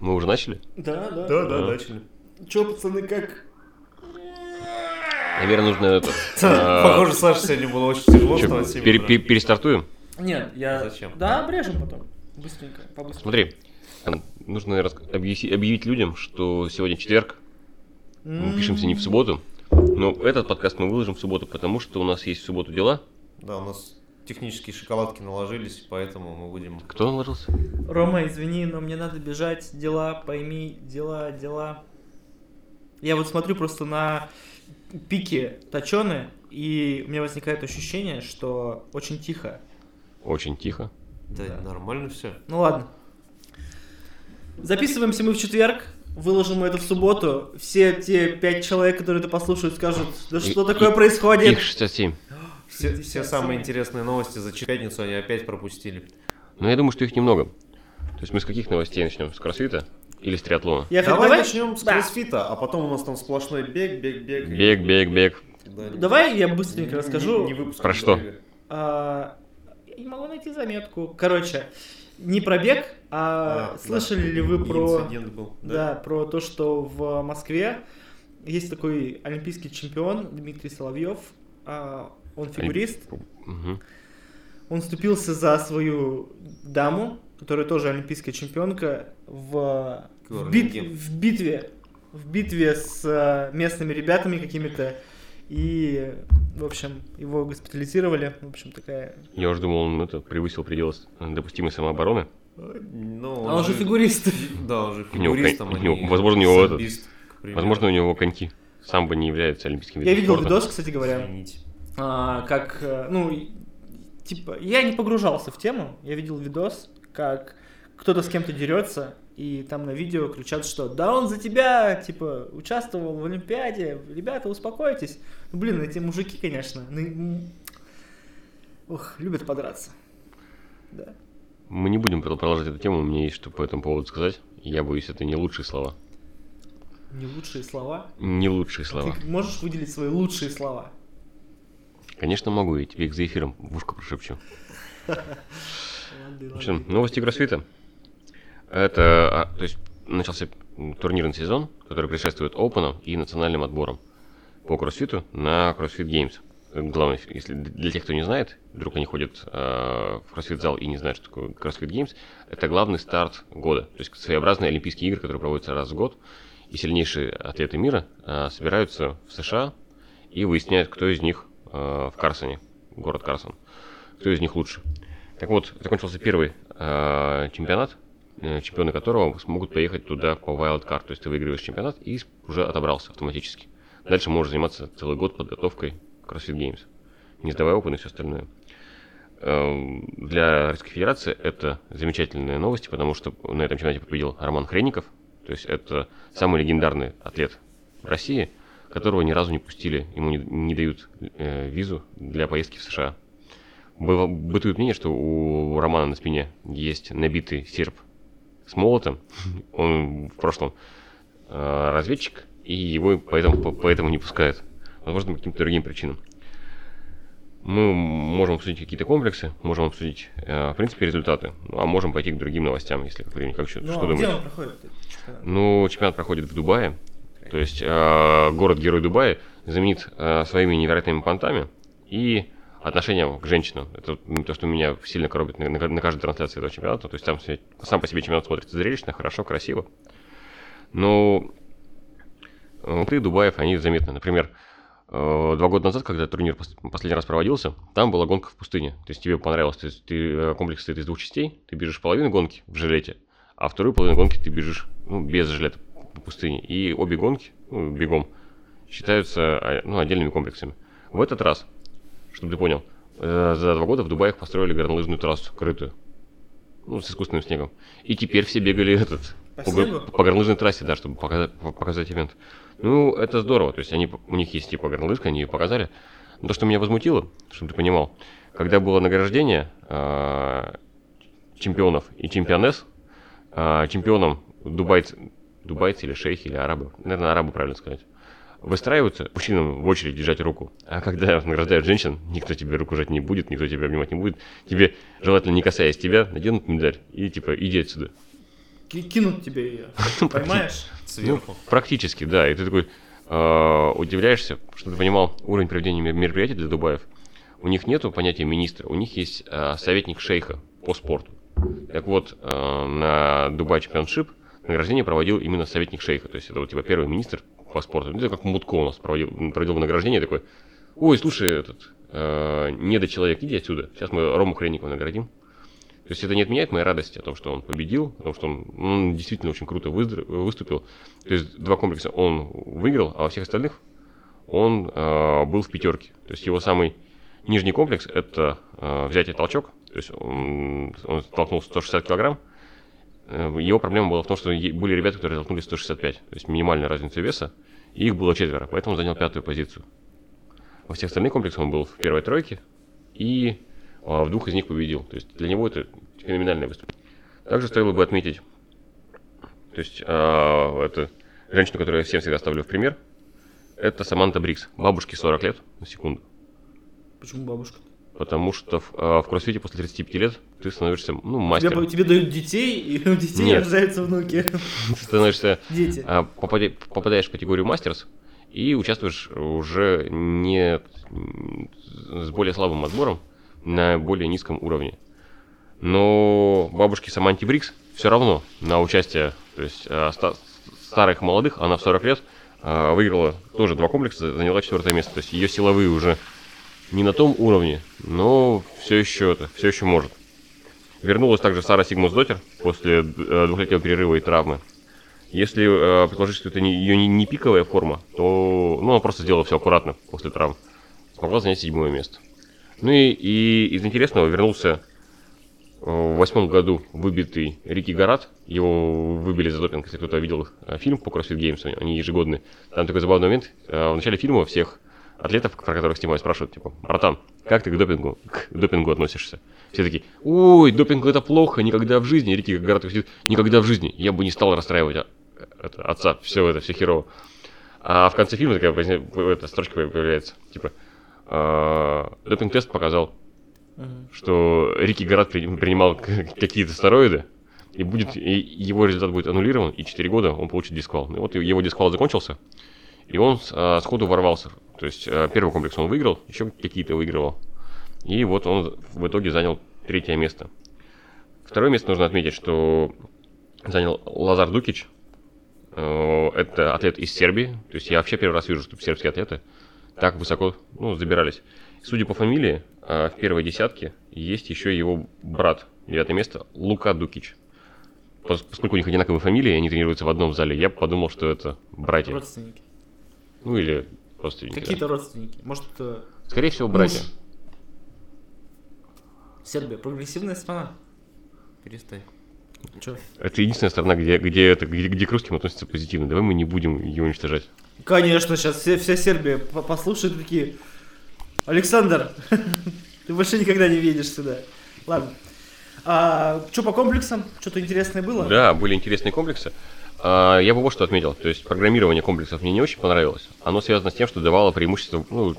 Мы уже начали? Да, да. Да, да, Да. начали. Че, пацаны, как? Наверное, нужно это... а, Похоже, Саше сегодня было очень тяжело Перестартуем? Нет, я... Зачем? Да, обрежем потом. Быстренько, побыстрее. Смотри, нужно объявить людям, что сегодня четверг, мы пишемся не в субботу, но этот подкаст мы выложим в субботу, потому что у нас есть в субботу дела. Да, у нас технические шоколадки наложились, поэтому мы будем... Кто наложился? Рома, извини, но мне надо бежать. Дела, пойми, дела, дела. Я вот смотрю просто на пики точеные, и у меня возникает ощущение, что очень тихо. Очень тихо. Да, Да. нормально все. Ну ладно. Записываемся мы в четверг, выложим мы это в субботу. Все те пять человек, которые это послушают, скажут, да И- что такое и- происходит? Их 67. Все, 60 все самые интересные новости за пятницу они опять пропустили. Но я думаю, что их немного. То есть мы с каких новостей начнем? С кроссфита или с триатлона? Я давай, давай, начнем с Да. кроссфита, а потом у нас там сплошной бег, бег, бег. Бег, бег, бег. Да, не- Давай я быстренько не- расскажу. не выпуск Про что? А, я не могу найти заметку. Короче, не про бег, а, А, слышали да. ли вы про, Инцидент был, да, про то, что в Москве есть такой олимпийский чемпион Дмитрий Соловьев. А, он фигурист. Он вступился за свою даму, которая тоже олимпийская чемпионка, в, в, бит- в битве. В битве с э, местными ребятами какими-то. И, в общем, его госпитализировали. В общем, такая... Я уже думал, он это, превысил пределы с- допустимой самообороны. Ну, А он же фигурист. Да, он же фигурист, там, у него- они возможно, у него этот-. Возможно, у него коньки. Самбо не является олимпийским Я видом видел спорта. видос, кстати говоря, Извините. А, как, э, ну, типа, я не погружался в тему, я видел видос, как кто-то с кем-то дерется, и там на видео кричат, что да он за тебя, типа, участвовал в Олимпиаде, ребята, успокойтесь. Ну, блин, эти мужики, конечно, ну, ох, любят подраться. Да. Мы не будем про- продолжать эту тему, у меня есть что по этому поводу сказать. Я боюсь, это не лучшие слова. Не лучшие слова. Не лучшие слова. Ты можешь выделить свои лучшие слова? Конечно, могу, я тебе их за эфиром в ушко прошепчу. Общем, новости кроссфита. Это, а, то есть, начался турнирный сезон, который предшествует Open и национальным отборам по кроссфиту на CrossFit Games. Главное, если для тех, кто не знает, вдруг они ходят э, в CrossFit-зал и не знают, что такое CrossFit Games, это главный старт года. То есть своеобразные Олимпийские игры, которые проводятся раз в год, и сильнейшие атлеты мира э, собираются в США и выясняют, кто из них в Карсоне, город Карсон, кто из них лучше. Так вот, закончился первый э, чемпионат, э, чемпионы которого смогут поехать туда по wildcard, то есть ты выигрываешь чемпионат и уже отобрался автоматически. Дальше можешь заниматься целый год подготовкой к CrossFit Games, не сдавая опыт и все остальное. Эм, Для Российской Федерации это замечательные новости, потому что на этом чемпионате победил Роман Хренников, то есть это самый легендарный атлет России, которого ни разу не пустили, ему не, не дают э, визу для поездки в США. Было, бытует мнение, что у Романа на спине есть набитый серп с молотом. Он в прошлом э, разведчик, и его поэтому, по- поэтому не пускают. Возможно, по каким-то другим причинам. Мы можем обсудить какие-то комплексы, можем обсудить, э, в принципе, результаты, ну, а можем пойти к другим новостям, если как как что, Ну, что а где думаете. он проходит? Ну, чемпионат проходит в Дубае. То есть э, город-герой Дубая знаменит э, своими невероятными понтами и отношением к женщинам. Это то, что меня сильно коробит на, на- на каждой трансляции этого чемпионата. То есть там сам по себе чемпионат смотрится зрелищно, хорошо, красиво. Но э, ты Дубаев, они заметны. Например, э, два года назад, когда турнир пос- последний раз проводился, там была гонка в пустыне. То есть тебе понравилось, то есть ты, э, комплекс состоит из двух частей, ты бежишь половину гонки в жилете, а вторую половину гонки ты бежишь ну, без жилета по пустыне. И обе гонки, ну, бегом, считаются а, ну, отдельными комплексами. В этот раз, чтобы ты понял, э, за два года в Дубае построили горнолыжную трассу, крытую. Ну, с искусственным снегом. И теперь все бегали этот, По по, по горнолыжной трассе, да, чтобы показать, показать ивент. Ну, это здорово. То есть они, у них есть типа горнолыжка, они ее показали. Но то, что меня возмутило, чтобы ты понимал, когда было награждение а, чемпионов и чемпионес, а, чемпионом дубайцы, дубайцы или шейхи, или арабы, наверное, арабы правильно сказать, выстраиваются мужчинам в очередь держать руку. А когда награждают женщин, никто тебе руку жать не будет, никто тебя обнимать не будет. Тебе, желательно не касаясь тебя, наденут медаль и типа иди отсюда. ки- кинут тебе ее. Поймаешь? Сверху. Практически, да. И ты такой э, удивляешься, что ты понимал уровень проведения мер- мероприятий для Дубаев. У них нету понятия министра, у них есть э, советник шейха по спорту. Так вот, э, на Дубай чемпионшип награждение проводил именно советник шейха. То есть это вот типа первый министр по спорту. Это как Мутко у нас проводил, проводил награждение такой. Ой, слушай, этот, э, недочеловек, иди отсюда. Сейчас мы Рому Хренникова наградим. То есть это не отменяет моей радости о том, что он победил, о том, что он, он действительно очень круто выступил. То есть два комплекса он выиграл, а во всех остальных он э, был в пятерке. То есть его самый нижний комплекс это э, взятие толчок. То есть он, он толкнул 160 килограмм. Э, Его проблема была в том, что были ребята, которые толкнули 165. То есть минимальная разница веса. И их было четверо, поэтому он занял пятую позицию. Во всех остальных комплексах он был в первой тройке. И а, в двух из них победил. То есть для него это феноменальное выступление. Также стоило бы отметить, то есть а, это женщину, которую я всем всегда ставлю в пример, это Саманта Брикс. Бабушке 40 лет, на секунду. Почему бабушка? Потому что в, а, в кроссфите после 35 лет ты становишься, ну, Тебе, мастером. тебе дают детей, и у детей Нет. рождаются внуки. Ты становишься, Дети. а, попадя- попадаешь в категорию мастерс и участвуешь уже не с более слабым отбором на более низком уровне. Но бабушке Саманти Брикс все равно на участие, то есть а, ста- старых молодых, она в 40 лет а, выиграла тоже два комплекса, заняла четвертое место. То есть ее силовые уже не на том уровне, но все еще это, все еще может. Вернулась также Сара Сигмус Дотер после э, двухлетнего перерыва и травмы. Если э, предположить, что это не, ее не, не пиковая форма, то ну, она просто сделала все аккуратно после травм. Смогла занять седьмое место. Ну и, и из интересного вернулся э, в восьмом году выбитый Рики Гарат. Его выбили за допинг, если кто-то видел э, фильм по CrossFit Games, они ежегодные. Там такой забавный момент. В начале фильма всех атлетов, про которых снимают, спрашивают, типа, братан, как ты к допингу, к допингу относишься? Все такие, ой, допинг это плохо, никогда в жизни. Рики Гарат сидит, никогда в жизни. Я бы не стал расстраивать а, это, отца, все это, все херово. А в конце фильма такая эта строчка появляется, типа, а, допинг-тест показал, что Рики Гарат при- принимал какие-то стероиды, и будет и его результат будет аннулирован, и 4 года он получит дисквал. И вот его дисквал закончился, и он а, сходу ворвался. То есть а, первый комплекс он выиграл, еще какие-то выигрывал. И вот он в итоге занял третье место. Второе место нужно отметить, что занял Лазар Дукич. Э, Это атлет из Сербии. То есть я вообще первый раз вижу, что сербские атлеты так высоко ну, забирались. Судя по фамилии, э, в первой десятке есть еще его брат, девятое место, Лука Дукич. Пос- Поскольку у них одинаковые фамилии, они тренируются в одном зале, я подумал, что это братья. Родственники. Ну или родственники. да. Какие-то родственники. Может, Скорее всего, братья. Сербия прогрессивная страна? Перестань. Че? Это единственная страна, где, где, это, где, где к русским относятся позитивно. Давай мы не будем ее уничтожать. Конечно, сейчас все, вся Сербия по- послушает такие. Александр, ты больше никогда не едешь сюда. Ладно. А, что по комплексам? Что-то интересное было? Да, были интересные комплексы. А, я бы вот что отметил. То есть программирование комплексов мне не очень понравилось. Оно связано с тем, что давало преимущество ну,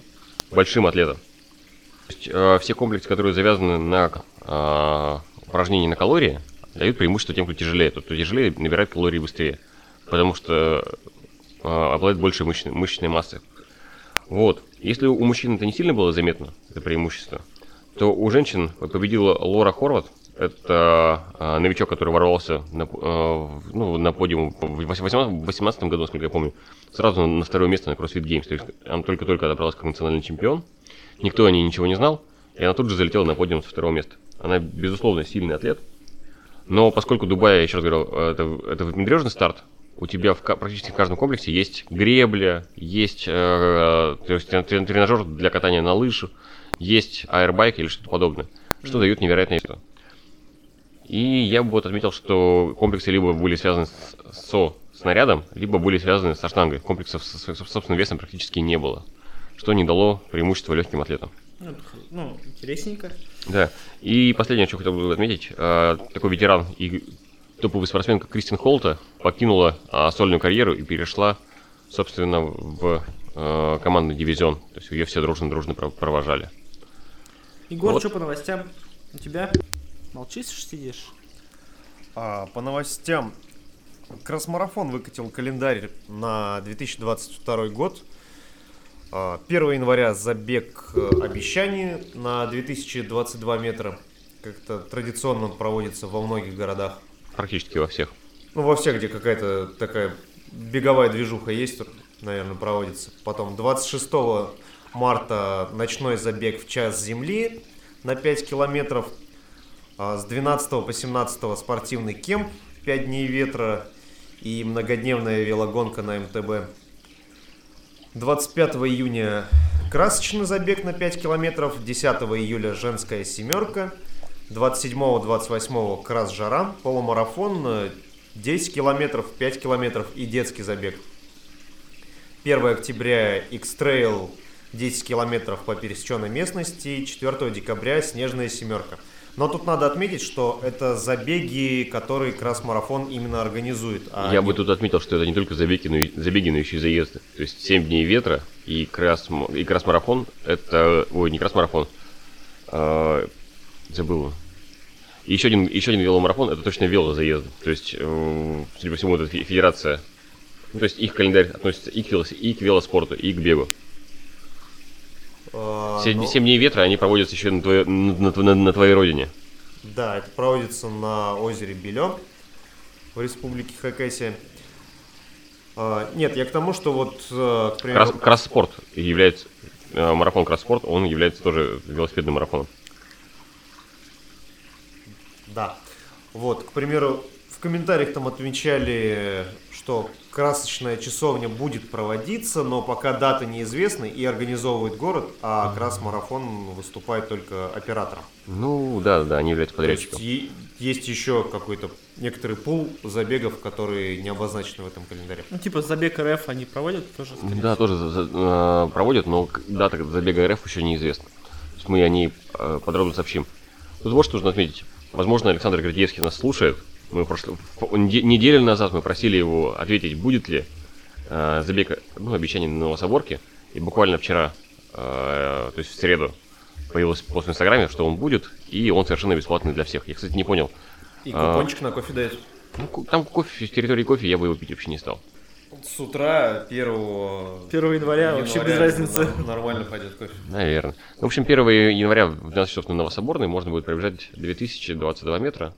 большим атлетам. Э, все комплексы, которые завязаны на а, упражнении на калории, дают преимущество тем, кто тяжелее. Тот, кто тяжелее, набирает калории быстрее. Потому что э, обладает большей мышечной, мышечной массой. Вот. Если у мужчин это не сильно было заметно, это преимущество, то у женщин победила Лора Хорват. Это а, новичок, который ворвался на, в- ну, на подиум в 2018 году, насколько я помню, сразу на второе место на CrossFit Games. То есть она только-только отобралась как национальный чемпион. Никто о ней ничего не знал, и она тут же залетела на подиум со второго места. Она, безусловно, сильный атлет. Но поскольку Дубай, я еще раз говорил, это, это внедрежный старт, у тебя в, практически в каждом комплексе есть гребля, есть э, трен- тренажер для катания на лыжах, есть аэрбайк или что-то подобное, что дает невероятное что. И я бы вот отметил, что комплексы либо были связаны с, со снарядом, либо были связаны со штангой. Комплексов с- с собственным весом практически не было, что не дало преимущества легким атлетам. Ну, Ну, интересненько. Да. И последнее, что хотел бы отметить, э, такой ветеран и топовый спортсмен, как Кристин Холта, покинула а, сольную карьеру и перешла, собственно, в э, командный дивизион. То есть ее все дружно-дружно про- провожали. Егор, Вот. что по новостям? У тебя? Молчишь, сидишь? А, по новостям. Красмарафон выкатил календарь на 2022 год. А, 1 января забег э, обещаний на 2022 метра. Как-то традиционно он проводится во многих городах. Практически во всех. Ну, во всех, где какая-то такая беговая движуха есть, наверное, проводится. Потом 26 марта ночной забег в час земли на 5 километров. А С 12 по 17 спортивный кемп 5 дней ветра и многодневная велогонка на МТБ. 25 июня красочный забег на 5 километров, 10 июля женская семерка, 27-28 крас жара, полумарафон, э, 10 километров, 5 километров и детский забег. 1 октября X-Trail 10 километров по пересеченной местности, 4 декабря снежная семерка. Но тут надо отметить, что это забеги, которые крас-марафон именно организует. а Я не- бы тут отметил, что это не только забеги, но и, забеги, но еще и заезды. То есть 7 дней ветра и, крас, и крас-марафон, это... Ой, не крас-марафон. а, забыл. И еще один, еще один веломарафон, это точно велозаезды. То есть, э, судя по всему, это фе- федерация. То есть их календарь относится и к, велос- и к велоспорту, и к бегу. А, Семь, ну, семь дней ветра, они проводятся еще на, твоей- на, на- на твоей родине. Да, это проводится на озере Белё в республике Хакасия. А, нет, я к тому, что вот, э, к примеру, Крас, кросс-спорт является... э, марафон кросс-спорт, он является тоже велосипедным марафоном. Да. Вот, к примеру, в комментариях там отмечали, что красочная часовня будет проводиться, но пока дата неизвестна и организовывает город, а крас-марафон выступает только оператором. Ну, да, да, они являются То есть подрядчиком. е- есть еще какой-то некоторый пул забегов, которые не обозначены в этом календаре. Ну, типа забег РФ они проводят тоже, скорее Да, тоже э, проводят, но дата забега РФ еще неизвестна. То есть мы о ней э, подробно сообщим. Тут вот что нужно отметить. Возможно, Александр Градиевский нас слушает. Мы прошло, неделю назад мы просили его ответить, будет ли э, забег, ну, обещание на Новособорке. И буквально вчера, э, то есть в среду, появилось пост в Инстаграме, что он будет, и он совершенно бесплатный для всех. Я, кстати, не понял. И А. купончик на кофе дает. Ну, там кофе, с территории кофе я бы его пить вообще не стал. С утра 1 1 января вообще без разницы. Нормально пойдет кофе. Наверное. В общем, 1 января в 12 часов на Новособорной можно будет пробежать 2022 метра.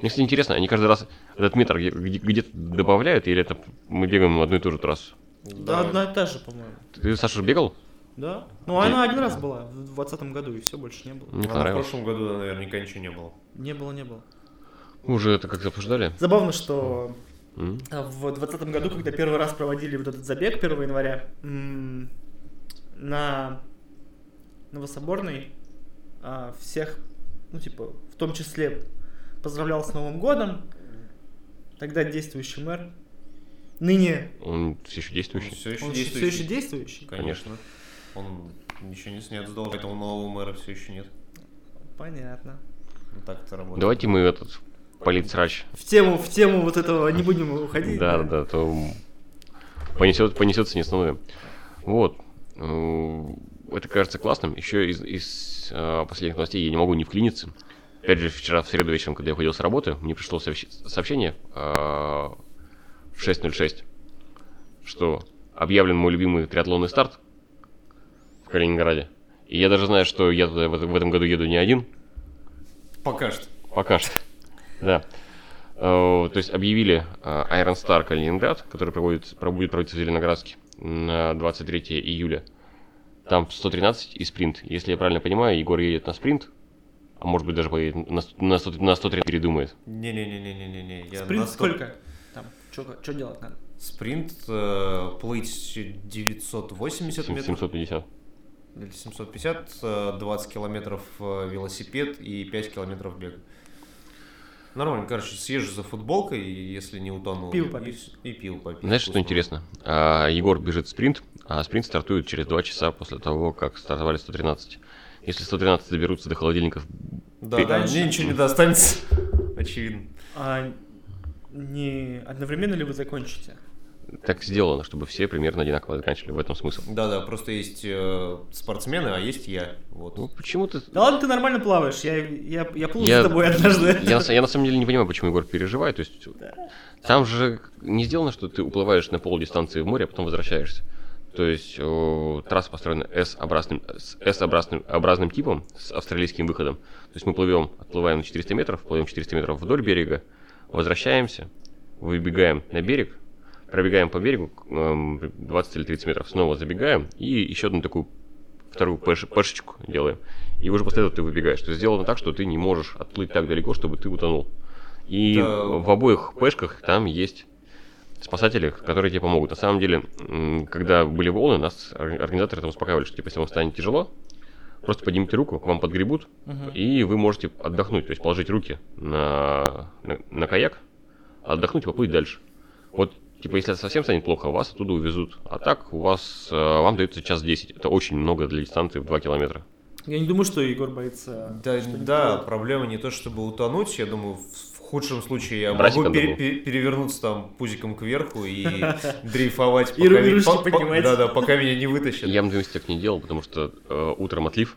Мне, кстати, интересно, они каждый раз этот метр где- где- где-то добавляют, или это мы бегаем одну и ту же трассу? Да, одна и та же, по-моему. Ты, Саша, бегал? Да? Ну, она один раз была в 2020 году, и все, больше не было. Мне А в прошлом году наверняка ничего не было. Не было, не было. Мы уже это как-то обсуждали. Забавно, что а, в 2020 году, когда первый раз проводили вот этот забег 1 января, на Новособорной а, всех, ну, типа, в том числе поздравлял с Новым годом, тогда действующий мэр, ныне Он все еще действующий. Все еще он все действующий. еще действующий. Конечно. Он ничего не снят с должности, поэтому нового мэра все еще нет. Понятно. Ну, так это работает. Давайте мы этот политсрач. В тему, в тему вот этого не будем уходить. Да, да, то понесет, понесется не остановим. Вот. Это кажется классным. Еще из, из э, последних новостей я не могу не вклиниться. Опять же, вчера в среду вечером, когда я уходил с работы, мне пришло сообщ- сообщение э, в 6.06, что объявлен мой любимый триатлонный старт в Калининграде. И я даже знаю, что я туда в этом году еду не один, Пока что. Пока что. Да. Э, То есть объявили э, Iron Star Калининград, который проводит, про- будет проводиться в Зеленоградске на 23 июля. Там 113 и спринт. Если я правильно понимаю, Егор едет на спринт, а может быть даже поедет на, на, 100 на 103 передумает. Не-не-не-не-не-не. я Спринт на сто- сколько? Там, что делать надо? Спринт э, плыть 980 Сем- метров 750. или 750, э, 20 километров э, велосипед и 5 километров бег. Нормально, короче, съезжу за футболкой, и если не утону. Пиво и- попить. И, пиво попить. Знаешь, что интересно? А, Егор бежит спринт, а спринт стартует через 2 часа после того, как стартовали 113. Если 113 доберутся до холодильников, Да, Пи- да, мне ничего не достанется. Очевидно. А не одновременно ли вы закончите? так сделано, чтобы все примерно одинаково заканчивали. В этом смысл. Да-да, просто есть э, спортсмены, а есть я. Вот. Ну, почему-то... Да ладно, ты нормально плаваешь. Я, я, я плыл Я- с тобой однажды. Я, на са- я на самом деле не понимаю, почему Егор переживает. То есть там же не сделано, что ты уплываешь на полдистанции в море, а потом возвращаешься. То есть о, трасса построена S-образным, S-образным образным типом, с австралийским выходом. То есть мы плывем, отплываем на 400 метров, плывем 400 метров вдоль берега, возвращаемся, выбегаем на берег, пробегаем по берегу эм, 20 или 30 метров, снова забегаем и еще одну такую вторую пэш- пэшечку делаем. И уже после этого ты выбегаешь. То есть сделано так, что ты не можешь отплыть так далеко, чтобы ты утонул. И Да. в обоих пэшках там есть спасатели, которые тебе помогут. На самом деле, когда были волны, нас ор- организаторы там успокаивали, что типа, если вам станет тяжело, просто поднимите руку, к вам подгребут, и вы можете отдохнуть, то есть положить руки на, на, на каяк, отдохнуть и поплыть дальше. Вот, типа, если совсем станет плохо, вас оттуда увезут. А так, у вас, э, вам дается час 10. Это очень много для дистанции в 2 километра. Я не думаю, что Егор боится. Да, да, плывет. проблема не то, чтобы утонуть. Я думаю, в худшем случае я Братик могу пере- перевернуться там пузиком кверху и дрейфовать, пока, ру- и ми- ручки по- по- поднимать. да, да, пока меня не вытащат. Я бы так не делал, потому что э, утром отлив.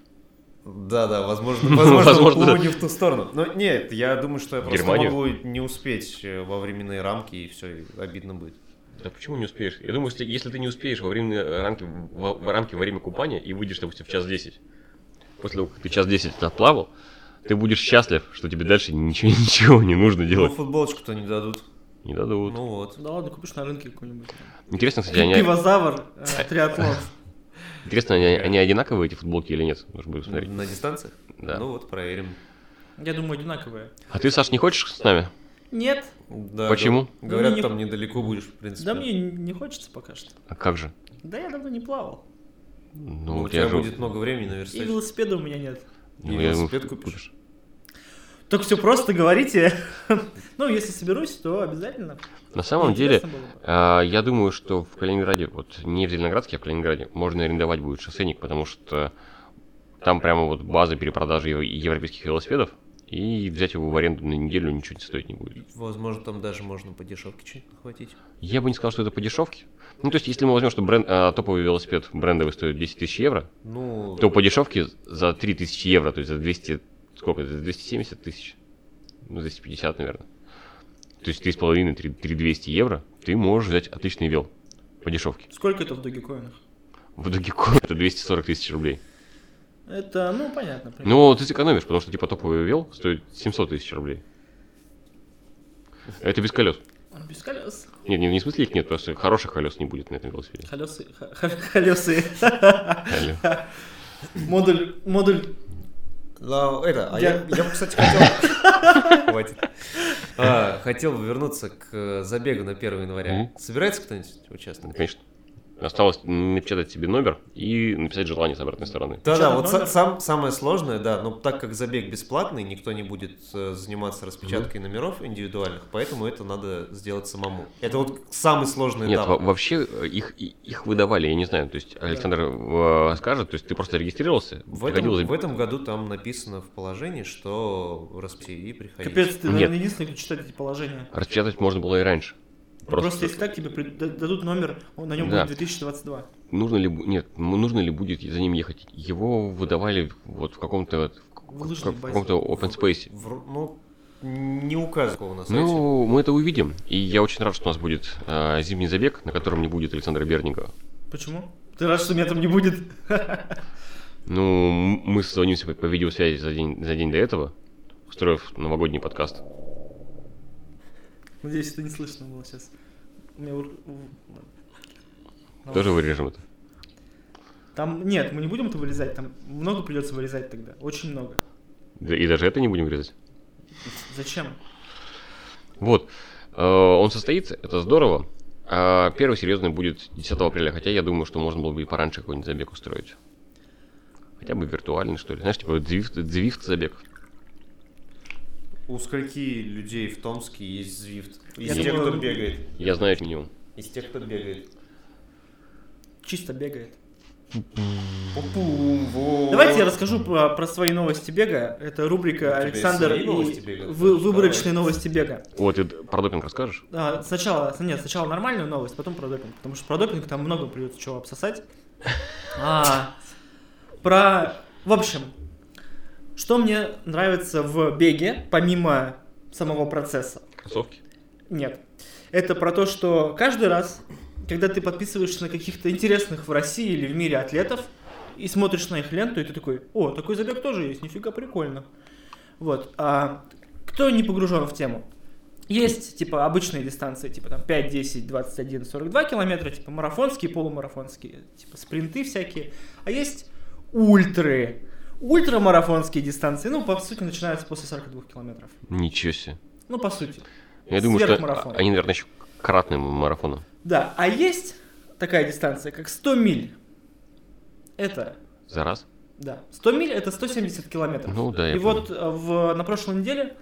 Да, да, возможно, возможно, не в ту сторону. Но нет, я думаю, что я просто Германию? могу не успеть э, во временные рамки, и все, обидно будет. Да почему не успеешь? Я думаю, если, если ты не успеешь во время рамки, в, в рамки во время купания и выйдешь, допустим, в час 10, после того, как ты час 10 отплавал, ты будешь счастлив, что тебе дальше ничего, ничего не нужно Ну, делать. футболочку-то не дадут. Не дадут. Ну вот. Да ладно, купишь на рынке какой-нибудь. Интересно, кстати, они, Пивозавр, э, триатлон. интересно, они, они одинаковые, эти футболки, или нет? Нужно будет посмотреть. На дистанциях? Да. Ну вот, проверим. Я думаю, одинаковые. А ты, Саш, не хочешь с нами? Нет, Да, Почему? Говорят, Ну, не- там недалеко будешь, в принципе. да мне не хочется пока что. А как же? Да я давно не плавал. Ну, Ну, у у тебя же... будет много времени на И велосипеда у меня нет. Ну, И велосипед думаю, купишь? Только все просто говорите. Ну, если соберусь, то обязательно. На самом деле, было бы. а, я думаю, что в Калининграде, вот не в Зеленоградске, а в Калининграде, можно арендовать будет шоссейник, потому что там прямо вот база перепродажи ев- европейских велосипедов, и взять его в аренду на неделю ничего не стоить не будет. Возможно, там даже можно по дешевке что-нибудь нахватить. Я бы не сказал, что это по дешевке. Ну, то есть, если мы возьмем, что бренд, а, топовый велосипед брендовый стоит 10 тысяч евро, Ну, то по дешевке за 3000 евро, то есть за 200, сколько за 270 тысяч, ну, 250, наверное. То есть 3,5, 3 3200 евро ты можешь взять отличный вел по дешевке. Сколько это в Dogecoin? В Dogecoin это 240 тысяч рублей. Это, ну, понятно. понятно. Ну, ты сэкономишь, потому что типа топовый вел стоит 700 тысяч рублей. Это без колес. Без колес. Нет, не, не в смысле их нет, просто хороших колес не будет на этом велосипеде. Колесы. Колесы. Модуль, модуль. Это, а Я- я, кстати, хотел... Хватит. А, хотел бы вернуться к э, забегу на 1 января. Собирается кто-нибудь участвовать? Конечно. Осталось напечатать себе номер и написать желание с обратной стороны. Да-да, Печатать вот номер? сам, самое сложное, да, но так как забег бесплатный, никто не будет э, заниматься распечаткой номеров индивидуальных, поэтому это надо сделать самому. Это вот самый сложный Нет, этап. во- вообще э, их, их выдавали, я не знаю. То есть Александр э, скажет, то есть ты просто регистрировался, В приходил этом, за- в этом году там написано в положении, что распи и приходите. Капец, ты, Нет. наверное, единственный, кто читает эти положения. распечатать можно было и раньше. Просто, если так, тебе дадут номер, он- на нем Да. будет 2022. нужно ли нет, нужно ли будет за ним ехать? Его выдавали вот в каком-то В в в каком-то open space. В- ну, не указано на сайте. Ну, мы это увидим, и я очень рад, что у нас будет э, зимний забег, на котором не будет Александра Берникова. Почему? Ты рад, что меня там не будет? Ну, мы созвонимся по, по видеосвязи за день, за день до этого, устроив новогодний подкаст. Надеюсь, это не слышно было сейчас. У меня. Тоже вырежем это. Там, нет, мы не будем это вырезать, там много придется вырезать тогда, очень много. И даже это не будем вырезать. Зачем? Вот. Э, Он состоится, это здорово. А первый серьезный будет 10 апреля, хотя я думаю, что можно было бы и пораньше какой-нибудь забег устроить. Хотя бы виртуальный, что ли. Знаешь, типа Zwift, Zwift забег. У скольки людей в Томске есть Zwift? Из Я тех, думаю, кто бегает. Я знаю минимум. Из тех, кто бегает. Чисто бегает. Давайте я расскажу про, про свои новости бега. Это рубрика Александр и новости бега? вы- выборочные Давай. новости бега. Вот, ты про допинг расскажешь? А, сначала, нет, сначала нормальную новость, потом про допинг. Потому что про допинг там много придется чего обсосать. А, про... В общем, что мне нравится в беге, помимо самого процесса? Кроссовки? Нет. Это про то, что каждый раз, когда ты подписываешься на каких-то интересных в России или в мире атлетов, и смотришь на их ленту, и ты такой, о, такой забег тоже есть, нифига прикольно. Вот. А кто не погружен в тему? Есть, типа, обычные дистанции, типа, там, 5, 10, 21, 42 километра, типа, марафонские, полумарафонские, типа, спринты всякие. А есть ультры, ультрамарафонские дистанции, ну, по сути, начинаются после 42 километров. Ничего себе. Ну, по сути. Я думаю, что они, наверное, еще кратным марафоном. Да, а есть такая дистанция, как 100 миль. Это, За раз? да, 100 миль это 170 километров. Ну да, я И понял. вот э, в, на прошлой неделе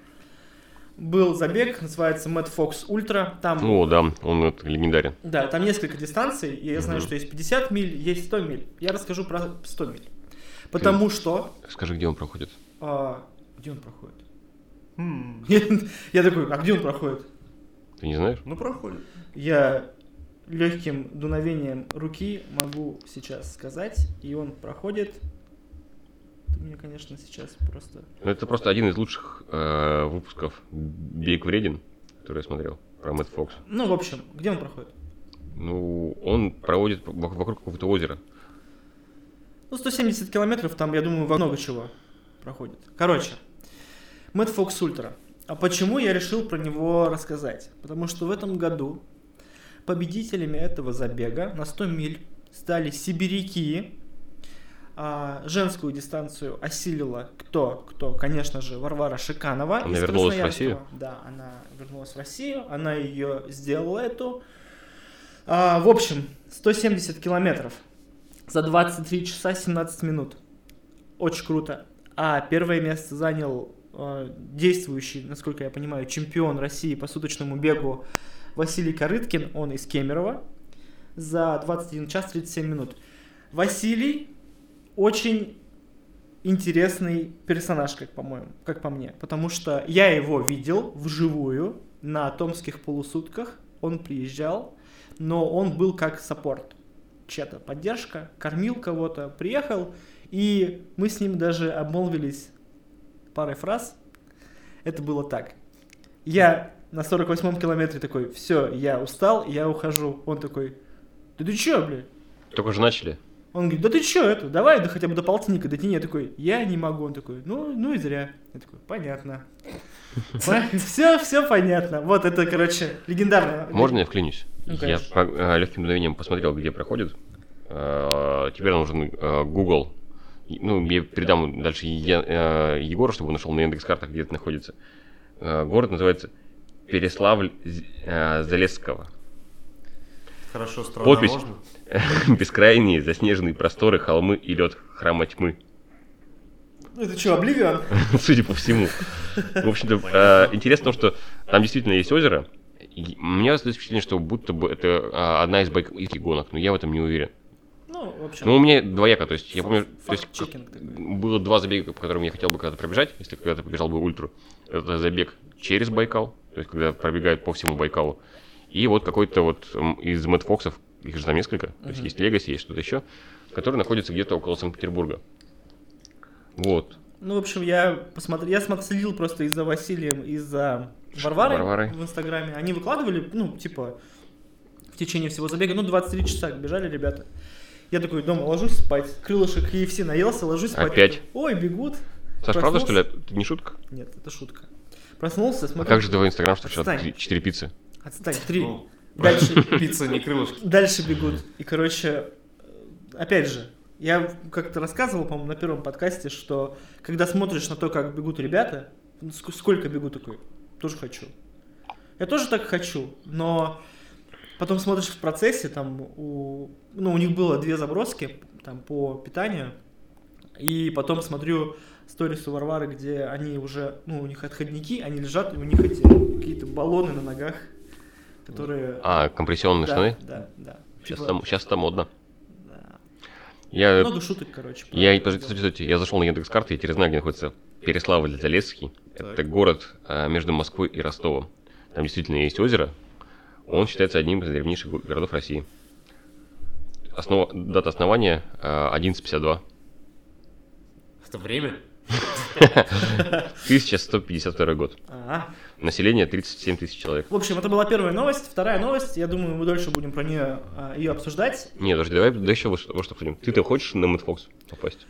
был забег, называется Mad Fox Ultra. Там, О, да, он это, легендарен. да, там несколько дистанций, и я знаю, Мгм. что есть 50 миль, есть 100 миль. Я расскажу про 100 миль. Потому что... Скажи, где он проходит? а, где он проходит? М, Я такой, а где он проходит? Ты не знаешь? Ну, проходит. Я легким дуновением руки могу сейчас сказать, и он проходит. Ты мне, конечно, сейчас просто... Ну, Это просто один из лучших э, выпусков Бег вреден, который я смотрел, про Мэтт Фокс. Ну, в общем, где он проходит? Ну, он проводит вок- вокруг какого-то озера. Ну, 170 километров, там, я думаю, во много чего проходит. Короче, Мэтт Фокс Ультра. А почему я решил про него рассказать? Потому что в этом году победителями этого забега на 100 миль стали сибиряки. А, женскую дистанцию осилила кто? Кто? Конечно же, Варвара Шиканова. Она из вернулась в. Россию? Да, она вернулась в Россию. Она ее сделала эту. А, в общем, 170 километров за 23 часа 17 минут. Очень круто. А первое место занял э, действующий, насколько я понимаю, чемпион России по суточному бегу Василий Корыткин, он из Кемерово, за 21 час 37 минут. Василий очень интересный персонаж, как по-моему, как по мне, потому что я его видел вживую на томских полусутках, он приезжал, но он был как саппорт, чья-то поддержка, кормил кого-то, приехал, и мы с ним даже обмолвились парой фраз. Это было так. Я на 48-м километре такой, все, я устал, я ухожу. Он такой, да ты чё, блядь? Только же начали. Он говорит, да ты чё это, давай да хотя бы до полтинника дотяни. Я такой, я не могу. Он такой, ну, ну и зря. Я такой, понятно. Все, все понятно. Вот это, короче, легендарно. Можно я вклинюсь? Ну, я по э, легким мгновением посмотрел, где проходит. Э, Теперь нужен э, Google. Ну, я передам дальше Е- э, Егору, чтобы он нашел на Яндекс.Картах, где это находится. Э, Город называется Переславль З- э, Залесского. Хорошо, страна Подпись. можно? Бескрайние заснеженные просторы, холмы и лед храма тьмы. Это что, Обливион? Судя по всему. В общем-то, интересно то, что там действительно есть озеро. И у меня остается впечатление, что будто бы это э, одна из байкальских гонок, но я в этом не уверен. Ну, в общем. Ну, у меня двояко, то есть я помню, то есть как- было два забега, по которым я хотел бы когда-то пробежать, если когда-то побежал бы ультру. Это забег через Байкал, то есть когда пробегают по всему Байкалу. И вот какой-то вот из Мэтт Фоксов, их же там несколько, то есть есть Легаси, есть что-то еще, который находится где-то около Санкт-Петербурга. Вот. Ну, в общем, я посмотрел, я смотр- следил просто из-за Василием, из-за Варвары, Варвары. в Инстаграме. Они выкладывали, ну, типа, в течение всего забега, ну, 23 часа бежали ребята. Я такой дома ложусь спать, крылышек KFC наелся, ложусь спать. Опять? Ой, бегут. Саш, правда, что ли? Это не шутка? Нет, это шутка. Проснулся, А смотрю. как же твой инстаграм, что вчера четыре пиццы? Отстань, три. Ну, Дальше, Пицца, не крылышки. дальше бегут. И, короче, опять же, я как-то рассказывал, по-моему, на первом подкасте, что когда смотришь на то, как бегут ребята, ск- сколько бегут такой, тоже хочу. Я тоже так хочу, но потом смотришь в процессе, там у, ну, у них было две заброски там по питанию, и потом смотрю сторис у Варвары, где они уже, ну, у них отходники, они лежат, и у них эти какие-то баллоны на ногах, которые... А, компрессионные да, штаны? Да, да. Сейчас Типа, там, сейчас там модно. да. Я, Много шуток, короче. я, подождите, подождите, я зашел на Яндекс.Карты, я теперь знаю, где находится Переславль-Залесский. Это город а, между Москвой и Ростовом. Там действительно есть озеро. Он считается одним из древнейших го- городов России. Основа, дата основания а, 1152. Это время? 1152 год. А, Население 37 тысяч человек. В общем, это была первая новость. Вторая новость, я думаю, мы дольше будем про нее ее обсуждать. Не, подожди, давай, давай еще вот что, вот что обсудим. Ты-то хочешь на Мэтфокс попасть?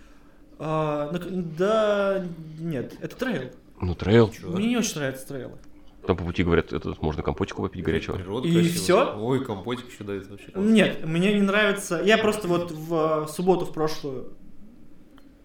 А, да, нет, это трейл. Ну, трейл. Мне не очень нравятся трейлы. Там по пути говорят, это можно компотику попить горячего. Природа И красивая. всё? Ой, компотик еще дают вообще. классно. Нет, мне не нравится. Я просто вот в субботу в прошлую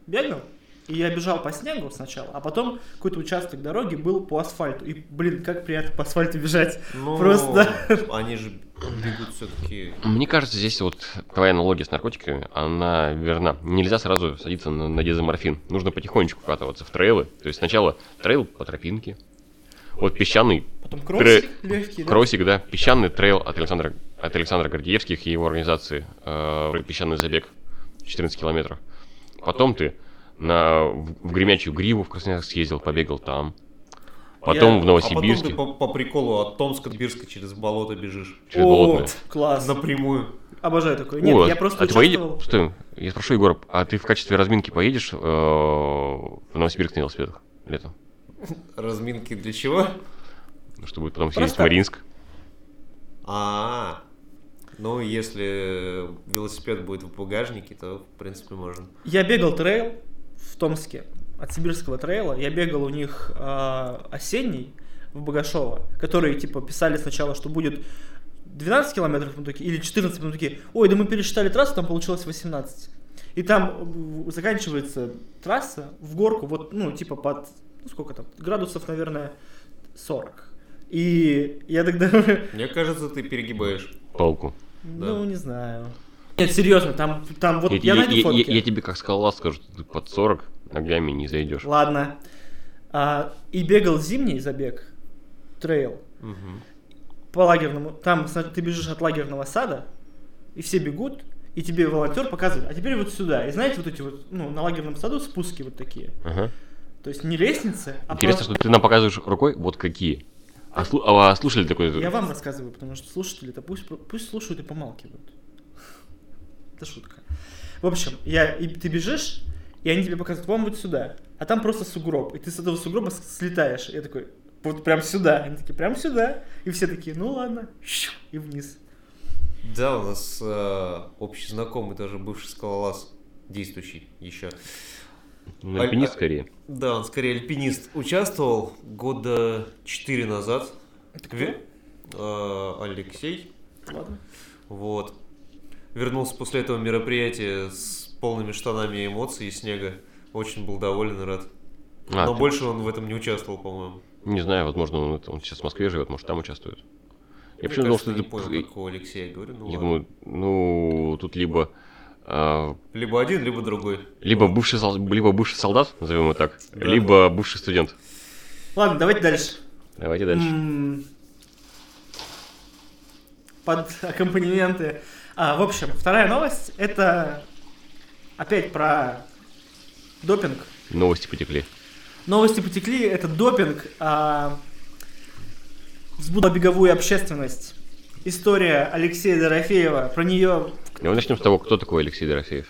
бегал, и я бежал по снегу сначала, а потом какой-то участок дороги был по асфальту. И, блин, как приятно по асфальту бежать. Ну, Просто- Они же бегут все-таки. Мне кажется, здесь вот твоя аналогия с наркотиками, она верна. Нельзя сразу садиться на, на дезоморфин. Нужно потихонечку катываться в трейлы. То есть сначала трейл по тропинке. Вот песчаный Потом кроссик легкий, да? кроссик, да, песчаный трейл от Александра, от Александра Гордеевских и его организации э, песчаный забег 14 километров. Потом ты на, в, в Гремячую Гриву в Красноярск съездил, побегал там. Потом Я- в А потом Новосибирске. ты по, по приколу от Томска до Бирска через болото бежишь. через О, Болотное. класс. Напрямую. Обожаю такое. Нет, Вот. я просто а ты поедешь- участвовал... Стой, я спрошу, Егор, а ты в качестве разминки поедешь э, в Новосибирск на велосипедах летом? Разминки для чего? Ну, Чтобы потом съездить в Мариинск. А, ну если велосипед будет в багажнике, то в принципе можно. Я бегал трейл в Томске от сибирского трейла. Я бегал у них а, осенний в Богашово, которые типа писали сначала, что будет 12 километров, такие, или 14, мы такие, ой, да мы пересчитали трассу, там получилось 18. И там э, заканчивается трасса в горку, вот, ну, типа под, ну, сколько там, градусов, наверное, 40. И я тогда, Мне кажется, ты перегибаешь. Палку. ну, не знаю. Нет, серьезно, там, там вот, я, я, найду я- фотки. я- я тебе как скалолаз скажу, ты под 40 ногами не зайдешь. Ладно. А, и бегал зимний забег, трейл, Мгм. по лагерному. Там ты бежишь от лагерного сада, и все бегут, и тебе волонтер показывает, а теперь вот сюда. И знаете, вот эти вот, ну, на лагерном саду спуски вот такие. Ага. То есть не лестницы, а Интересно, просто- что ты нам показываешь рукой, вот какие. А, слу- а слушали такой... Я вам рассказываю, потому что слушатели-то пусть, пусть слушают и помалкивают. Это шутка. В общем, я, и ты бежишь, и они тебе показывают, вам вот сюда. А там просто сугроб. И ты с этого сугроба слетаешь. Я такой, вот прям сюда. Они такие, прям сюда. И все такие, ну ладно. И вниз. Да, у нас э, общий знакомый, даже бывший скалолаз, действующий еще. Ну, альпинист скорее. Да, он скорее альпинист. Участвовал года 4 назад. Это кто? Ве- э, Алексей. Ладно. Вот. Вернулся после этого мероприятия с полными штанами эмоций и снега. Очень был доволен и рад. А, Но ты- больше он в этом не участвовал, по-моему. Не знаю, возможно, он, он сейчас в Москве живет, может, там участвует. Я почему думал, что не это... понял, как у Алексея говорю. Ну, Я ладно. думаю, ну, тут либо... а, Либо один, либо другой. либо бывший, сол- либо бывший солдат, назовем его так, Да. либо бывший студент. Ладно, давайте дальше. Давайте дальше. М, Под аккомпанементы. А, в общем, вторая новость это опять про допинг. Новости потекли. Новости потекли, это допинг, а, взбудила беговую общественность. История Алексея Дорофеева, про нее... Давай начнем с того, кто такой Алексей Дорофеев.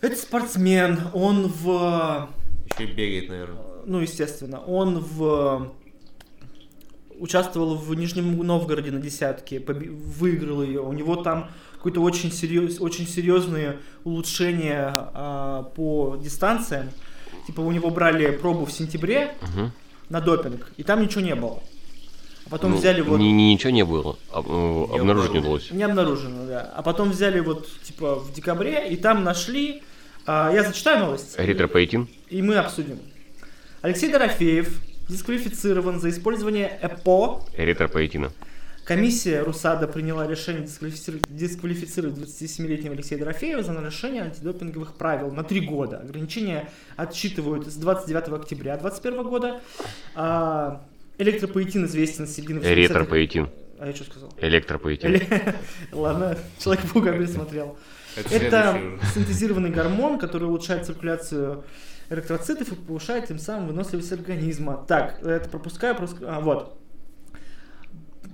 Это спортсмен, он в... Еще и бегает, наверное. Ну, естественно, он в... Участвовал в Нижнем Новгороде на десятке, выиграл ее. У него там какое-то очень, серьез... очень серьезные улучшения а, по дистанциям. Типа у него брали пробу в сентябре Мгм. на допинг, и там ничего не было. А потом Ну, взяли вот... ни- ни- ничего не было. а, э, обнаружить не удалось. Не обнаружено, да. А потом взяли вот, типа, в декабре, и там нашли... а, я зачитаю новость. Эритропоэтин. И мы обсудим. Алексей Дорофеев дисквалифицирован за использование ЭПО. Эритропоэтина. Комиссия РУСАДА приняла решение дисквалифицировать, дисквалифицировать 27-летнего Алексея Дорофеева за нарушение антидопинговых правил на три года. Ограничения отсчитывают с 29 октября 2021 года. А, электропоэтин известен с середины 80-х. Эритропоэтин. А я что сказал? Электропоэтин. Ладно, Человек-паука пересмотрел. Это синтезированный гормон, который улучшает циркуляцию эритроцитов и повышает тем самым выносливость организма. Так, это пропускаю, пропуск- а, вот.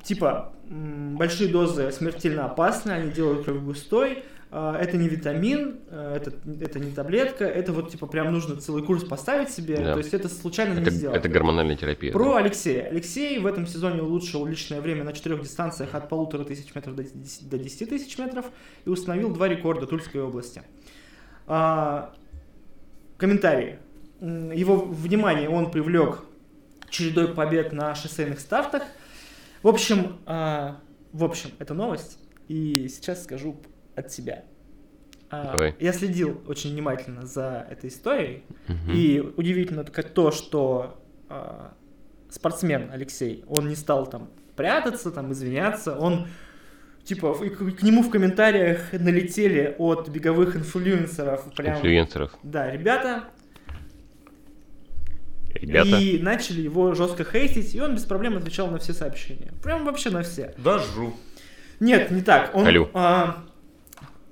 Типа, большие дозы смертельно опасны, они делают кровь густой. А, Это не витамин, а, это, это не таблетка, это вот типа прям нужно целый курс поставить себе, Да. то есть это случайно не Это, сделать. это гормональная терапия. Про да. Алексея. Алексей в этом сезоне улучшил личное время на четырех дистанциях от полутора тысяч метров до 10 до 10 тысяч метров и установил два рекорда Тульской области. Комментарии. Его внимание он привлек чередой побед на шоссейных стартах. В общем, а, в общем, это новость. И сейчас скажу от себя. А, Давай. я следил очень внимательно за этой историей. Мгм. И удивительно только то, что а, спортсмен Алексей, он не стал там прятаться, там извиняться, он типа к, к нему в комментариях налетели от беговых инфлюенсеров прям. Инфлюенсеров. Да, ребята, Ребята, и начали его жестко хейтить, и он без проблем отвечал на все сообщения. Прям вообще на все. Дожру. Нет, не так. Он, Алло. а,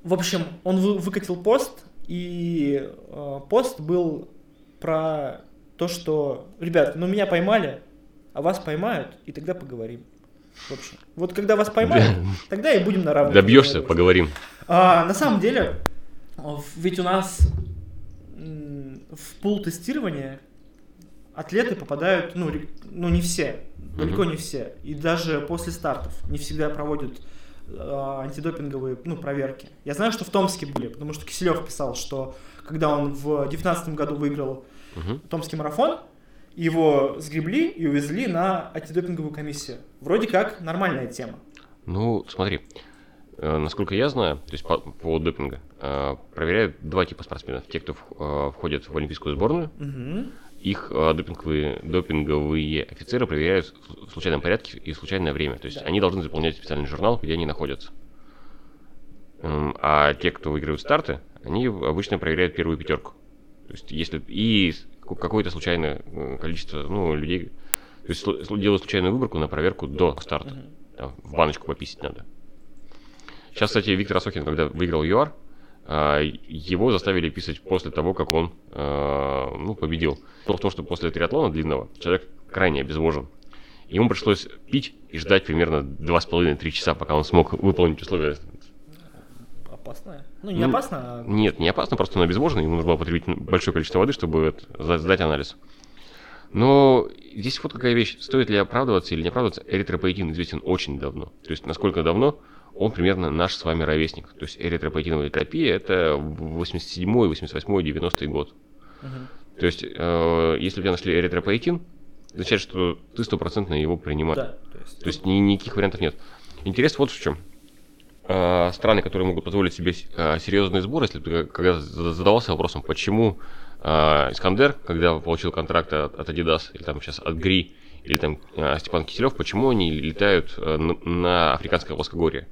в общем, он вы- выкатил пост, и а, пост был про то, что, ребят, ну меня поймали, а вас поймают, и тогда поговорим. В общем, вот когда вас поймают, тогда и будем на равных. добьешься, поговорим. А, на самом деле, ведь у нас в пул тестирования атлеты попадают, ну, ну не все, далеко не все. И даже после стартов не всегда проводят а, антидопинговые ну, проверки. Я знаю, что в Томске были, потому что Киселев писал, что когда он в 2019 году выиграл. Томский марафон, его сгребли и увезли на антидопинговую комиссию. Вроде как нормальная тема. Ну, смотри, э, насколько я знаю, то есть по поводу допинга, э, проверяют два типа спортсменов. Те, кто э, входит в олимпийскую сборную, Мгм. их допинговые, допинговые офицеры проверяют в случайном порядке и в случайное время. То есть Да. они должны заполнять специальный журнал, где они находятся. М, А те, кто выигрывают старты, они обычно проверяют первую пятерку. То есть если и какое-то случайное э, количество ну, людей, то есть делают случайную выборку на проверку до старта. Там в баночку пописать надо. Сейчас, кстати, Виктор Осокин, когда выиграл ЮАР, а, его заставили писать после того, как он а, ну, победил. Дело в том, что после триатлона длинного человек крайне обезвожен. Ему пришлось пить и ждать примерно 2,5-3 часа, пока он смог выполнить условия. Опасная. Ну, не Ну, опасно, а Нет, не опасно, просто он обезвожен, ему нужно было потребить большое количество воды, чтобы сдать анализ. Но здесь вот какая вещь, стоит ли оправдываться или не оправдываться, эритропоэтин известен очень давно. То есть, насколько давно, он примерно наш с вами ровесник. То есть, эритропоэтиновая терапия это 87-й, 88-й, 90-й год. Мгм. То есть, э, если у тебя нашли эритропоэтин, означает, что ты стопроцентно его принимаешь. Да, то есть, То есть ни- никаких вариантов нет. Интерес вот в чем. А, страны, которые могут позволить себе с- а, серьезные сборы, если ты когда за- задавался вопросом, почему а, Искандер, когда получил контракт от, Adidas, или там сейчас от ГРИ, или там а, Степан Киселев, почему они летают а, на, африканское плоскогорье?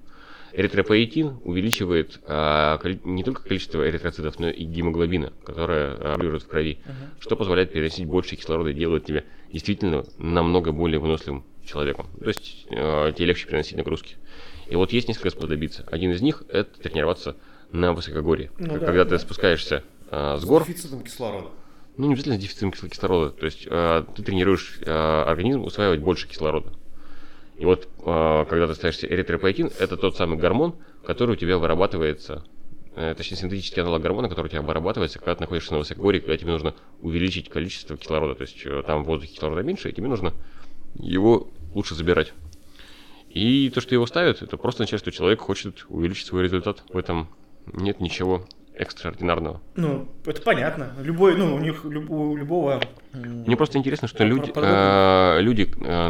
Эритропоэтин увеличивает а, не только количество эритроцитов, но и гемоглобина, которая а, регулирует в крови, что позволяет переносить больше кислорода и делает тебя действительно намного более выносливым человеком. То есть э, тебе легче переносить нагрузки. И вот есть несколько способов добиться. Один из них это тренироваться на высокогорье. Ну да, Когда да. ты спускаешься э, с гор, дефицитом кислорода. ну не обязательно с дефицитом кис- кислорода, то есть э, ты тренируешь э, организм усваивать больше кислорода. И вот э, когда ты ставишься эритропоэтин, это тот самый гормон, который у тебя вырабатывается, э, точнее синтетический аналог гормона, который у тебя вырабатывается, когда ты находишься на высокогорье, когда тебе нужно увеличить количество кислорода, то есть э, там в воздухе кислорода меньше, и тебе нужно его лучше забирать. И то, что его ставят, это просто означает, что человек хочет увеличить свой результат. В этом нет ничего экстраординарного. Ну, это понятно. Любой, ну, у них люб- у любого. Мне просто интересно, что люди, э, люди э,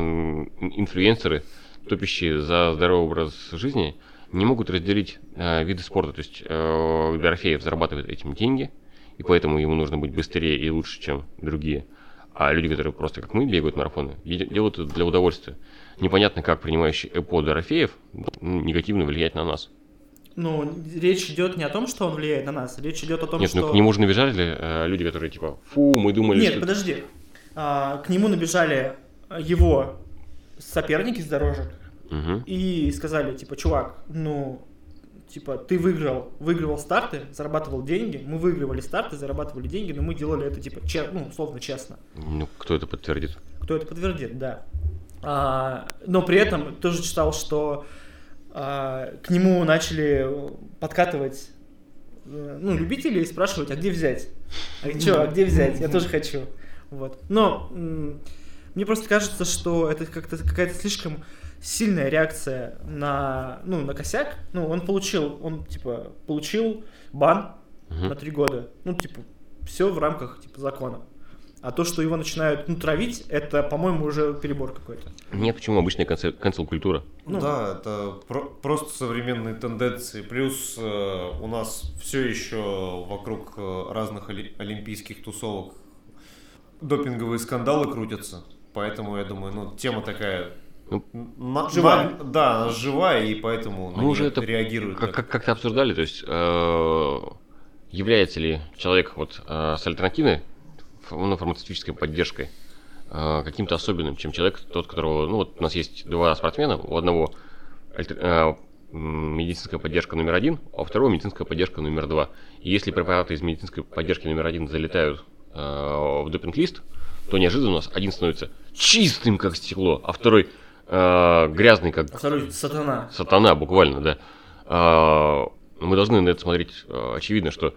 инфлюенсеры, топящие за здоровый образ жизни, не могут разделить э, виды спорта. То есть э, Дорофеев зарабатывает этим деньги, и поэтому ему нужно быть быстрее и лучше, чем другие. А люди, которые просто как мы бегают марафоны, де- делают это для удовольствия. Непонятно, как принимающий ЭПО Дорофеев ну, негативно влияет на нас. Ну, речь идет не о том, что он влияет на нас, речь идет о том, Нет, что... ну к нему же набежали э, люди, которые типа, фу, мы думали, Нет, что... подожди. А, к нему набежали его соперники с дорожек Мгм. и сказали, типа, чувак, ну, типа, ты выиграл, выигрывал старты, зарабатывал деньги, мы выигрывали старты, зарабатывали деньги, но мы делали это, типа, че- ну, условно, честно. Ну, кто это подтвердит? Кто это подтвердит, да. А, но при этом тоже читал, что а, к нему начали подкатывать э, ну, любители и спрашивать, а где взять? А что, а где взять? Я тоже хочу. Вот. Но мне просто кажется, что это как-то какая-то слишком сильная реакция на, ну, на косяк. Ну, он получил, он, типа, получил бан Мгм. на три года. Ну, типа, все в рамках, типа, закона. А то, что его начинают, ну, травить, это, по-моему, уже перебор какой-то. Нет, почему обычная канцел-культура? Ну. Да, это про- просто современные тенденции. Плюс э, у нас все еще вокруг э, разных оли- олимпийских тусовок допинговые скандалы крутятся. Поэтому я думаю, ну, тема такая... Ну, на- живая. на- да, она живая, и поэтому на Мы уже это реагируют. Как, как, как-то обсуждали, то есть э, является ли человек вот э, с альтернативной ну, фармацевтической поддержкой э, каким-то особенным, чем человек, тот, которого, ну вот у нас есть два спортсмена, у одного альтер- э, м, медицинская поддержка номер один, а у второго медицинская поддержка номер два. И если препараты из медицинской поддержки номер один залетают э, в допинг-лист, то неожиданно у нас один становится чистым, как стекло, а второй э, грязный, как А второй сатана. сатана, буквально, да. А, мы должны на это смотреть а, очевидно, что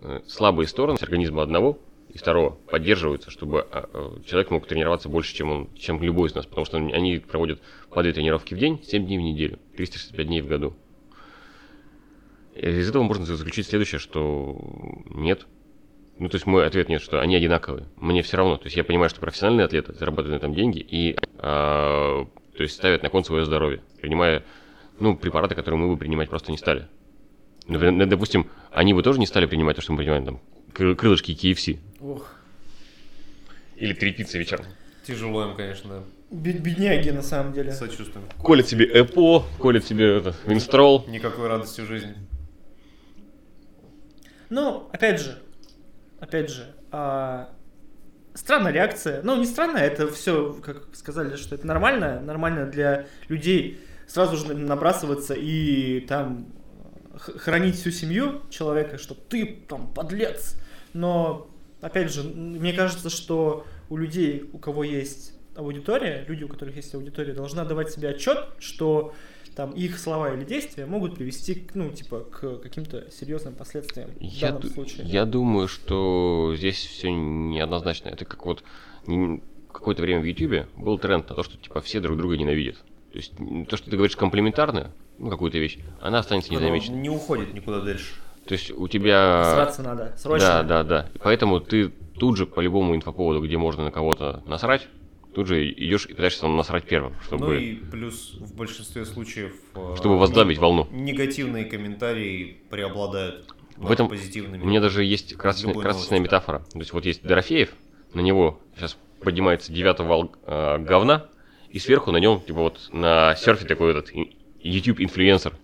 э, слабые стороны организма одного и второго поддерживаются, чтобы а, а, человек мог тренироваться больше, чем он, чем любой из нас, потому что они проводят по две тренировки в день, 7 дней в неделю, 365 дней в году. Из этого можно заключить следующее, что нет. Ну, то есть мой ответ нет, что они одинаковые. Мне все равно. То есть я понимаю, что профессиональные атлеты зарабатывают на этом деньги и а, то есть ставят на кон свое здоровье, принимая ну, препараты, которые мы бы принимать просто не стали. Например, ну, допустим, они бы тоже не стали принимать то, что мы принимаем, там, кры- крылышки KFC. Ох. Или три пиццы вечером. Тяжело им, конечно, Бед- Бедняги, на самом деле. сочувствуем. Колят себе Эпо, колят себе это, Винстрол. Никакой радости в жизни. Ну, опять же, опять же, а, странная реакция. Ну, не странная, это все, как сказали, что это нормально, нормально для людей сразу же набрасываться и там хранить всю семью человека, что ты там подлец. Но, опять же, мне кажется, что у людей, у кого есть аудитория, люди, у которых есть аудитория, должна давать себе отчет, что там их слова или действия могут привести, к, ну, типа, к каким-то серьезным последствиям в Я, данном ду- случае. я думаю, что здесь все неоднозначно. Это как вот какое-то время в Ютубе был тренд на то, что типа все друг друга ненавидят. То есть то, что ты говоришь комплиментарно, ну какую-то вещь, она останется незамеченной. не уходит никуда дальше. То есть у тебя... Сраться надо, срочно. Да, да, да. Поэтому ты тут же по любому инфоповоду, где можно на кого-то насрать, тут же идешь и пытаешься насрать первым, чтобы... Ну и плюс в большинстве случаев... э, Чтобы возглавить не- волну. Негативные комментарии преобладают В этом позитивными. У меня даже есть красочная, красочная метафора. То есть вот есть Дорофеев, на него сейчас поднимается девятый вал э, говна, и сверху на нем, типа вот на серфе такой этот YouTube-инфлюенсер,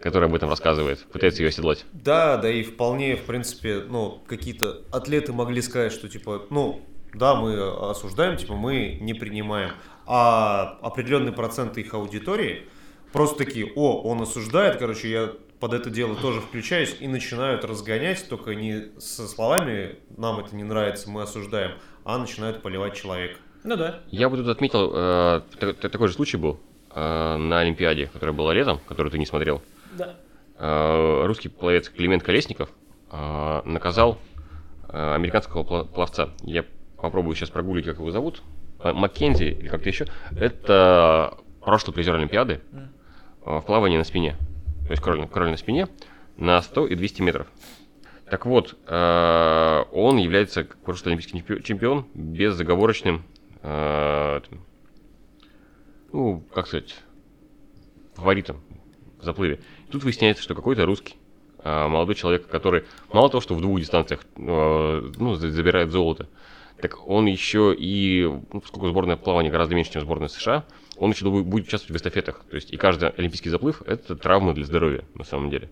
который об этом рассказывает, пытается ее оседлать. Да, да и вполне, в принципе, ну, какие-то атлеты могли сказать, что, типа, ну, да, мы осуждаем, типа, мы не принимаем. А определенный процент их аудитории просто такие, о, он осуждает, короче, я под это дело тоже включаюсь, и начинают разгонять, только не со словами «нам это не нравится, мы осуждаем», а начинают поливать человека. Ну да. Я бы тут отметил, э, та- та- такой же случай был э, на Олимпиаде, которая была летом, которую ты не смотрел. Да. Э, русский пловец Климент Колесников э, наказал э, американского пловца. Я попробую сейчас прогуглить, как его зовут. Э, Маккензи или как-то еще. Это прошлый призер Олимпиады э, в плавании на спине. То есть кроль, кроль на спине на 100 и 200 метров. Так вот, э, он является прошлый олимпийский чемпи- чемпион безоговорочным, этим, ну, как сказать, фаворитом в заплыве. Тут выясняется, что какой-то русский а, молодой человек, который мало того, что в двух дистанциях э, ну, за- забирает золото, так он еще и, ну, поскольку сборная плавания гораздо меньше, чем сборная США, он еще будет участвовать в эстафетах. То есть и каждый олимпийский заплыв – это травма для здоровья, на самом деле.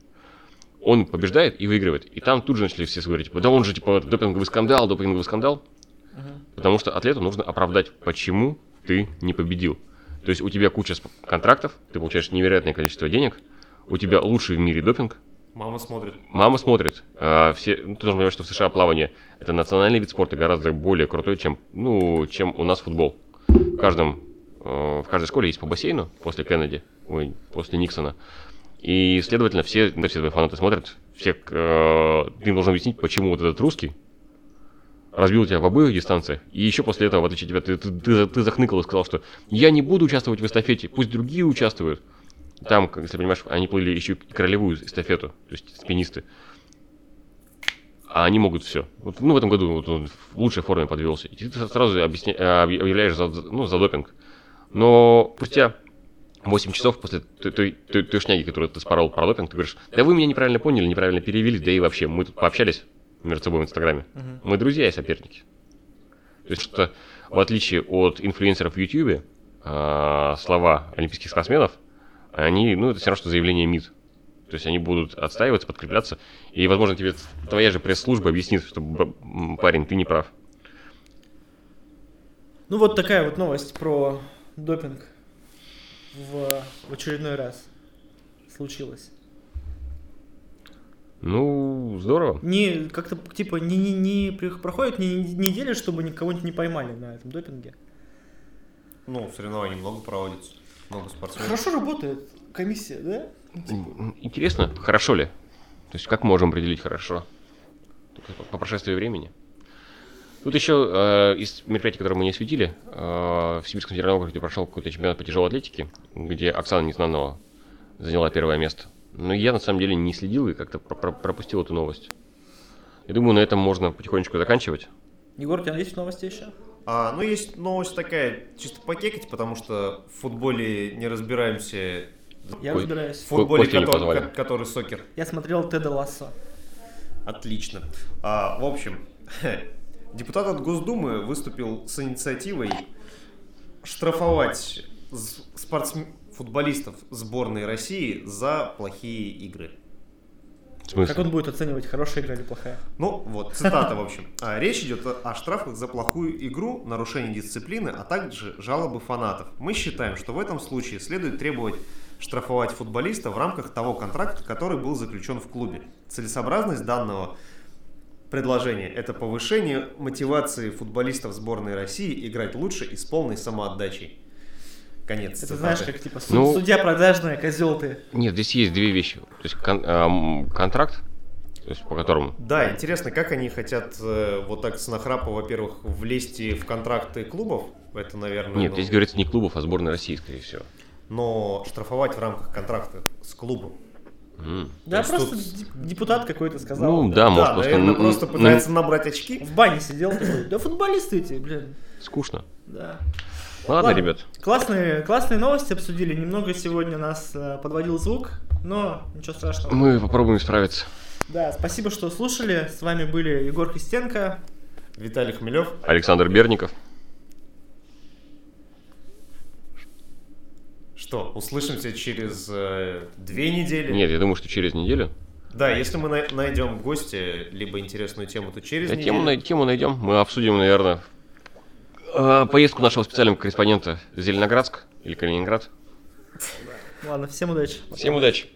Он побеждает и выигрывает. И там тут же начали все говорить, типа, да он же, типа, допинговый скандал, допинговый скандал. Потому что атлету нужно оправдать, почему ты не победил. То есть у тебя куча контрактов, ты получаешь невероятное количество денег, у тебя лучший в мире допинг, Мама смотрит. мама смотрит. а, все, ну, ты должен понимать, что в США плавание это национальный вид спорта гораздо более крутой, чем, ну, чем у нас футбол. В каждом, э, в каждой школе есть по бассейну после Кеннеди, ой, после Никсона. И, следовательно, все, да, все твои фанаты смотрят, все, э, ты им должен объяснить, почему вот этот русский разбил тебя в обоих дистанциях, и еще после этого, в отличие от тебя, ты, ты, ты, ты захныкал и сказал, что я не буду участвовать в эстафете, пусть другие участвуют. Там, как, если понимаешь, они плыли еще королевую эстафету, то есть спинисты. А они могут все. Вот, ну, в этом году вот он в лучшей форме подвелся. И ты сразу объясня... а, объ- объявляешь за- ну, за допинг. Но спустя 8 часов после той, той, той- той шняги, которую ты спорол про допинг, ты говоришь, да вы меня неправильно поняли, неправильно перевели, да и вообще, мы тут пообщались между собой в Инстаграме. Мы друзья и соперники. То есть, что в отличие от инфлюенсеров в Ютьюбе, а, слова олимпийских спортсменов, они, ну, это все равно, что заявление МИД. То есть они будут отстаиваться, подкрепляться. И, возможно, тебе твоя же пресс-служба объяснит, что, парень, ты не прав. Ну вот такая вот новость про допинг в очередной раз случилась. Ну, здорово. Не, как-то, типа, не, не, не проходит ни недели, чтобы никого-нибудь не поймали на этом допинге. Ну, соревнований много проводится. Много спортсменов. Хорошо работает комиссия, да? Интересно, хорошо ли? То есть как можем определить хорошо? Только по- По прошествии времени. Тут еще э, из мероприятий, которые мы не осветили, э, в Сибирском федеральном округе прошел какой-то чемпионат по тяжелой атлетике, где Оксана Незнанова заняла первое место. Но я на самом деле не следил и как-то про- про- пропустил эту новость. Я думаю, на этом можно потихонечку заканчивать. Егор, у тебя есть новости еще? А, ну, есть новость такая, чисто покекать, потому что в футболе не разбираемся. Я Ой. В разбираюсь. Ко- футболе, который, ко- который сокер. Я смотрел Теда Лассо. Отлично. А, в общем, депутат от Госдумы выступил с инициативой штрафовать с- спортсм- футболистов сборной России за плохие игры. Как он будет оценивать, хорошая игра или плохая? Ну, вот, цитата, в общем. А, Речь идет о- о штрафах за плохую игру, нарушение дисциплины, а также жалобы фанатов. Мы считаем, что в этом случае следует требовать штрафовать футболиста в рамках того контракта, который был заключен в клубе. Целесообразность данного предложения – это повышение мотивации футболистов сборной России играть лучше и с полной самоотдачей. Конец Это цитаты. знаешь, как типа су- Ну- судья продажная, козел ты. Нет, здесь есть две вещи. То есть кон- ам, контракт, то есть по которому Да, интересно, как они хотят э, вот так с нахрапа, во-первых, влезть и в контракты клубов. Это, наверное, Нет, ну, здесь говорится не клубов, а сборной России, скорее всего. но штрафовать в рамках контракта с клубом. М. Да, просто тут- деп- депутат какой-то сказал. Ну да, может да, просто... наверное, просто пытается набрать очки. В бане сидел такой, да футболисты эти, блин. Скучно. Да. Ладно, Ладно. ребят. Классные, классные новости обсудили. Немного сегодня нас э, подводил звук, но ничего страшного. Мы попробуем справиться. Да, спасибо, что слушали. С вами были Егор Христенко. Виталий Хмелев. Александр Берников. Что, услышимся через э, две недели? Нет, я думаю, что через неделю. Да, если мы най- найдем гостя, либо интересную тему, то через Да, неделю. тему, най- тему найдем. Мы обсудим, наверное, э, поездку нашего специального корреспондента Зеленоградск или Калининград. Ладно, всем удачи. Всем удачи.